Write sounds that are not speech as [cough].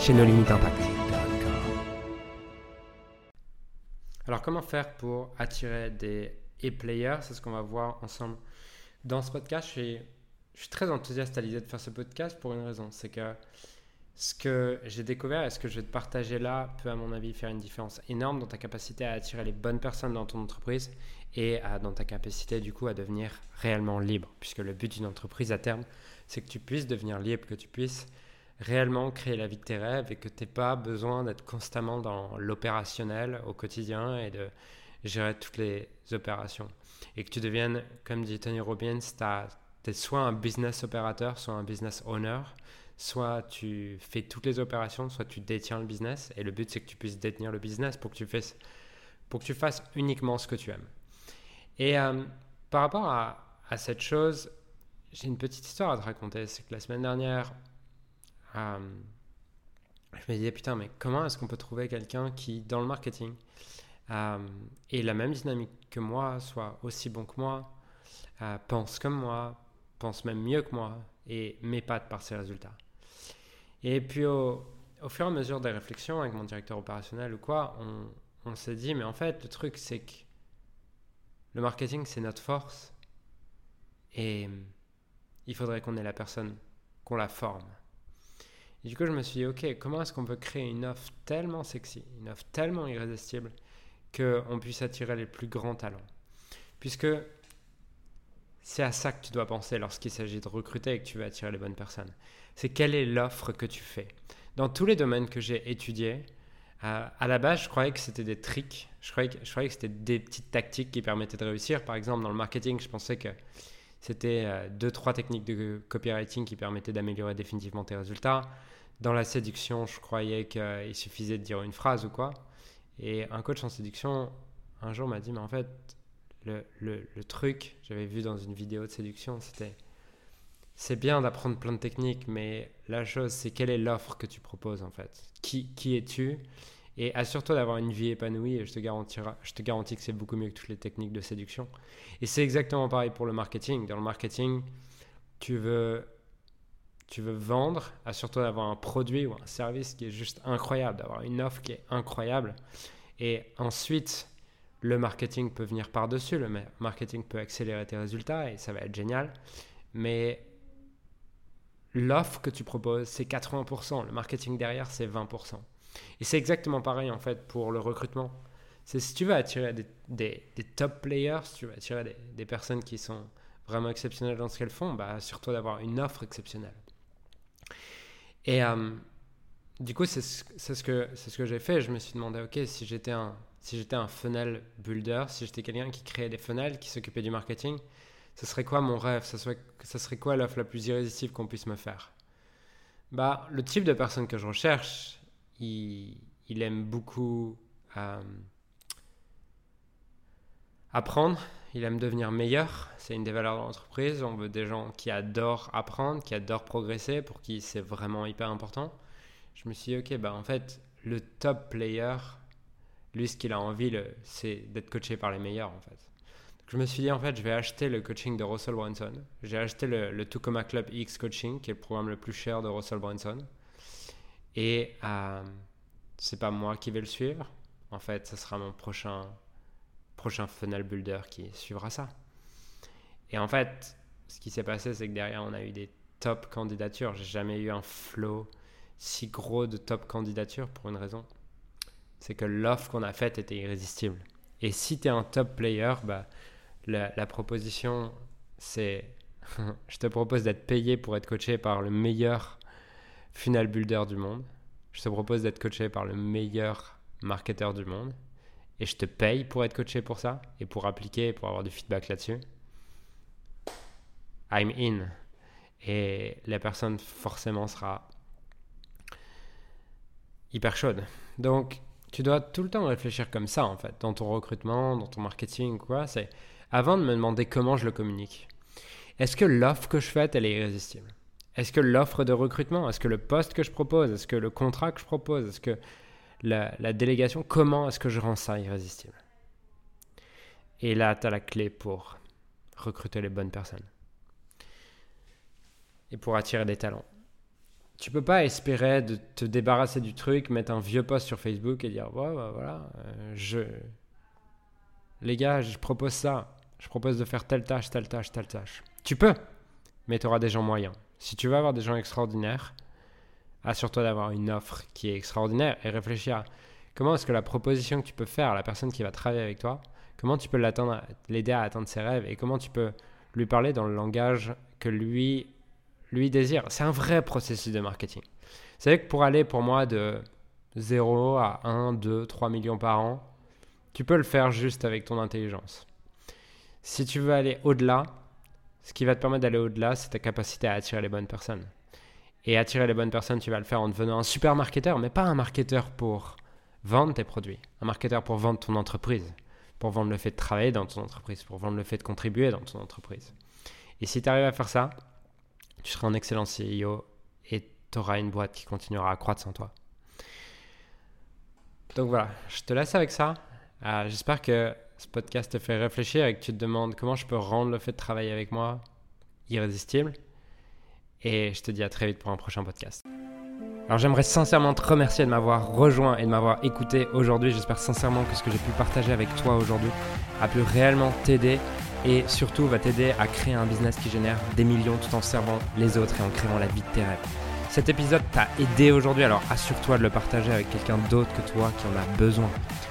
chez nos limites impact. Alors comment faire pour attirer des e-players C'est ce qu'on va voir ensemble dans ce podcast. Je suis, je suis très enthousiaste à l'idée de faire ce podcast pour une raison, c'est que ce que j'ai découvert et ce que je vais te partager là peut à mon avis faire une différence énorme dans ta capacité à attirer les bonnes personnes dans ton entreprise et dans ta capacité du coup à devenir réellement libre. Puisque le but d'une entreprise à terme, c'est que tu puisses devenir libre, que tu puisses réellement créer la vie de tes rêves et que tu n'aies pas besoin d'être constamment dans l'opérationnel au quotidien et de gérer toutes les opérations. Et que tu deviennes, comme dit Tony Robbins, tu es soit un business opérateur, soit un business owner. Soit tu fais toutes les opérations, soit tu détiens le business. Et le but, c'est que tu puisses détenir le business pour que tu fasses, pour que tu fasses uniquement ce que tu aimes. Et euh, par rapport à, à cette chose, j'ai une petite histoire à te raconter. C'est que la semaine dernière, euh, je me disais, putain, mais comment est-ce qu'on peut trouver quelqu'un qui, dans le marketing, euh, ait la même dynamique que moi, soit aussi bon que moi, euh, pense comme moi, pense même mieux que moi et m'épate par ses résultats. Et puis au, fur et à mesure des réflexions avec mon directeur opérationnel ou quoi, on, on s'est dit, mais en fait, le truc, c'est que le marketing, c'est notre force. Et il faudrait qu'on ait la personne, qu'on la forme. Et du coup, je me suis dit, ok, comment est-ce qu'on peut créer une offre tellement sexy, une offre tellement irrésistible, qu'on puisse attirer les plus grands talents? Puisque c'est à ça que tu dois penser lorsqu'il s'agit de recruter et que tu veux attirer les bonnes personnes. C'est quelle est l'offre que tu fais? Dans tous les domaines que j'ai étudiés, euh, à la base, je croyais que c'était des tricks, je croyais que, je croyais que c'était des petites tactiques qui permettaient de réussir. Par exemple, dans le marketing, je pensais que c'était euh, deux, trois techniques de copywriting qui permettaient d'améliorer définitivement tes résultats. Dans la séduction, je croyais qu'il suffisait de dire une phrase ou quoi. Et un coach en séduction, un jour m'a dit, mais en fait, le, le, le truc, j'avais vu dans une vidéo de séduction, c'était, c'est bien d'apprendre plein de techniques, mais la chose, c'est quelle est l'offre que tu proposes en fait? Qui, qui es-tu? Et assure-toi d'avoir une vie épanouie et je te, je te garantis que c'est beaucoup mieux que toutes les techniques de séduction. Et c'est exactement pareil pour le marketing. Dans le marketing, tu veux tu veux vendre, assure-toi d'avoir un produit ou un service qui est juste incroyable, d'avoir une offre qui est incroyable. Et ensuite, le marketing peut venir par-dessus. Le marketing peut accélérer tes résultats et ça va être génial. Mais l'offre que tu proposes, c'est 80%. Le marketing derrière, c'est 20%. Et c'est exactement pareil en fait pour le recrutement. C'est si tu veux attirer des, top players, si tu veux attirer des, personnes qui sont vraiment exceptionnelles dans ce qu'elles font, bah, assure-toi d'avoir une offre exceptionnelle. Et euh, du coup, c'est ce que, ce que j'ai fait. Je me suis demandé, OK, si j'étais un, si un funnel builder, si j'étais quelqu'un qui créait des funnels, qui s'occupait du marketing, ce serait quoi mon rêve? Ça serait, ça serait quoi l'offre la plus irrésistible qu'on puisse me faire? Bah, Le type de personne que je recherche, il, aime beaucoup euh, apprendre, il aime devenir meilleur. C'est une des valeurs de l'entreprise. On veut des gens qui adorent apprendre, qui adorent progresser, pour qui c'est vraiment hyper important. Je me suis dit, ok, bah en fait, le top player, lui, ce qu'il a envie, c'est d'être coaché par les meilleurs, en fait. Je me suis dit, en fait, je vais acheter le coaching de Russell Brunson. J'ai acheté le, le Club X Coaching, qui est le programme le plus cher de Russell Brunson. Et euh, c'est pas moi qui vais le suivre. En fait, ce sera mon prochain prochain funnel builder qui suivra ça. Et en fait, ce qui s'est passé, c'est que derrière, on a eu des top candidatures. J'ai jamais eu un flow si gros de top candidatures pour une raison. C'est que l'offre qu'on a faite était irrésistible. Et si tu es un top player, bah, la, la proposition, c'est [laughs] je te propose d'être payé pour être coaché par le meilleur funnel builder du monde. Je te propose d'être coaché par le meilleur marketeur du monde et je te paye pour être coaché pour ça et pour appliquer, pour avoir du feedback là-dessus, I'm in. Et la personne forcément sera hyper chaude. Donc, tu dois tout le temps réfléchir comme ça, en fait, dans ton recrutement, dans ton marketing, quoi. C'est avant de me demander comment je le communique. Est-ce que l'offre que je fais, elle est irrésistible? Est-ce que l'offre de recrutement, est-ce que le poste que je propose, est-ce que le contrat que je propose, est-ce que la, délégation, comment est-ce que je rends ça irrésistible? Et là, tu as la clé pour recruter les bonnes personnes et pour attirer des talents tu peux pas espérer de te débarrasser du truc, mettre un vieux post sur Facebook et dire bah, voilà, euh, je les gars, je propose ça, je propose de faire telle tâche, telle tâche, telle tâche. Tu peux, mais tu auras des gens moyens. Si tu veux avoir des gens extraordinaires, assure-toi d'avoir une offre qui est extraordinaire et réfléchis à comment est-ce que la proposition que tu peux faire à la personne qui va travailler avec toi, comment tu peux l'aider à atteindre ses rêves et comment tu peux lui parler dans le langage que lui lui désire. C'est un vrai processus de marketing. C'est vrai que pour aller pour moi de 0 à 1, 2, 3 millions par an, tu peux le faire juste avec ton intelligence. Si tu veux aller au-delà, ce qui va te permettre d'aller au-delà, c'est ta capacité à attirer les bonnes personnes. Et attirer les bonnes personnes, tu vas le faire en devenant un super marketeur, mais pas un marketeur pour vendre tes produits, un marketeur pour vendre ton entreprise, pour vendre le fait de travailler dans ton entreprise, pour vendre le fait de contribuer dans ton entreprise. Et si tu arrives à faire ça, tu seras un excellent CEO et tu auras une boîte qui continuera à croître sans toi. Donc voilà, je te laisse avec ça. Euh, j'espère que ce podcast te fait réfléchir et que tu te demandes comment je peux rendre le fait de travailler avec moi irrésistible. Et je te dis à très vite pour un prochain podcast. Alors j'aimerais sincèrement te remercier de m'avoir rejoint et de m'avoir écouté aujourd'hui. J'espère sincèrement que ce que j'ai pu partager avec toi aujourd'hui a pu réellement t'aider et surtout va t'aider à créer un business qui génère des millions tout en servant les autres et en créant la vie de tes rêves. Cet épisode t'a aidé aujourd'hui, alors assure-toi de le partager avec quelqu'un d'autre que toi qui en a besoin.